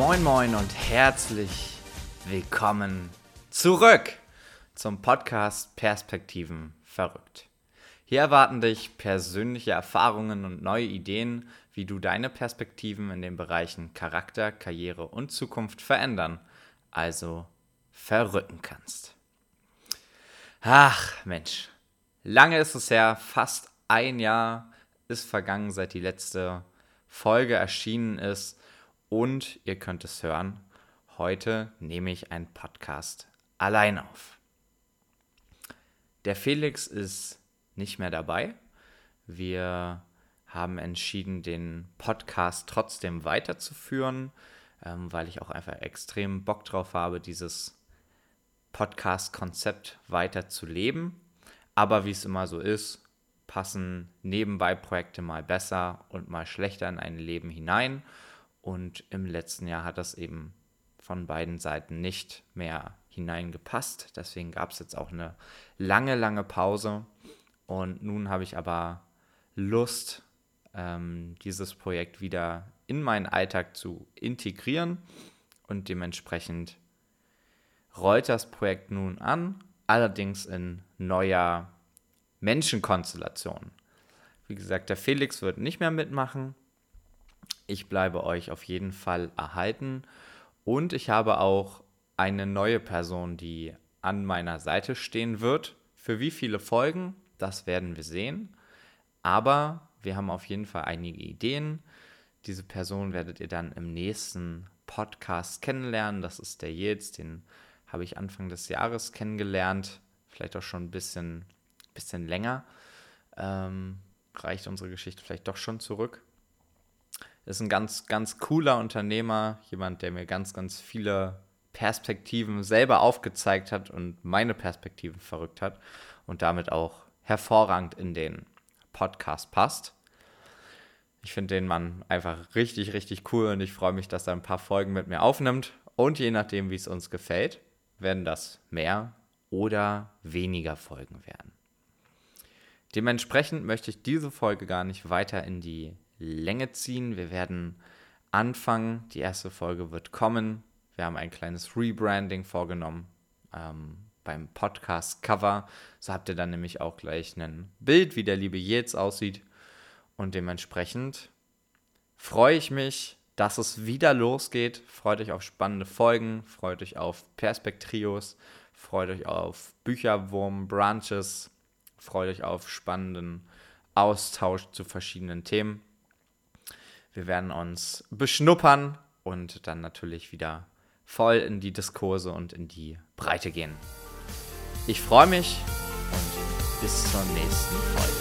Moin Moin und herzlich willkommen zurück zum Podcast Perspektiven verrückt. Hier erwarten dich persönliche Erfahrungen und neue Ideen, wie du deine Perspektiven in den Bereichen Charakter, Karriere und Zukunft verändern, also verrücken kannst. Ach Mensch, lange ist es her, fast ein Jahr ist vergangen, seit die letzte Folge erschienen ist und ihr könnt es hören, heute nehme ich einen Podcast allein auf. Der Felix ist nicht mehr dabei. Wir haben entschieden, den Podcast trotzdem weiterzuführen, ähm, weil ich auch einfach extrem Bock drauf habe, dieses Podcast-Konzept weiter zu leben. Aber wie es immer so ist, passen nebenbei Projekte mal besser und mal schlechter in ein Leben hinein. Und im letzten Jahr hat das eben von beiden Seiten nicht mehr hineingepasst. Deswegen gab es jetzt auch eine lange, lange Pause. Und nun habe ich aber Lust, ähm, dieses Projekt wieder in meinen Alltag zu integrieren. Und dementsprechend rollt das Projekt nun an, allerdings in neuer Menschenkonstellation. Wie gesagt, der Felix wird nicht mehr mitmachen. Ich bleibe euch auf jeden Fall erhalten. Und ich habe auch eine neue Person, die an meiner Seite stehen wird. Für wie viele Folgen, das werden wir sehen. Aber wir haben auf jeden Fall einige Ideen. Diese Person werdet ihr dann im nächsten Podcast kennenlernen. Das ist der Jils, den habe ich Anfang des Jahres kennengelernt. Vielleicht auch schon ein bisschen bisschen länger. Ähm, reicht unsere Geschichte vielleicht doch schon zurück. Ist ein ganz, ganz cooler Unternehmer, jemand, der mir ganz, ganz viele Perspektiven selber aufgezeigt hat und meine Perspektiven verrückt hat und damit auch hervorragend in den Podcast passt. Ich finde den Mann einfach richtig, richtig cool und ich freue mich, dass er ein paar Folgen mit mir aufnimmt. Und je nachdem, wie es uns gefällt, werden das mehr oder weniger Folgen werden. Dementsprechend möchte ich diese Folge gar nicht weiter in die Länge ziehen. Wir werden anfangen. Die erste Folge wird kommen. Wir haben ein kleines Rebranding vorgenommen ähm, beim Podcast-Cover. So habt ihr dann nämlich auch gleich ein Bild, wie der liebe Yates aussieht. Und dementsprechend freue ich mich, dass es wieder losgeht. Freut euch auf spannende Folgen, freut euch auf Perspektrios, freut euch auf Bücherwurm, Branches, Freut euch auf spannenden Austausch zu verschiedenen Themen. Wir werden uns beschnuppern und dann natürlich wieder voll in die Diskurse und in die Breite gehen. Ich freue mich und bis zur nächsten Folge.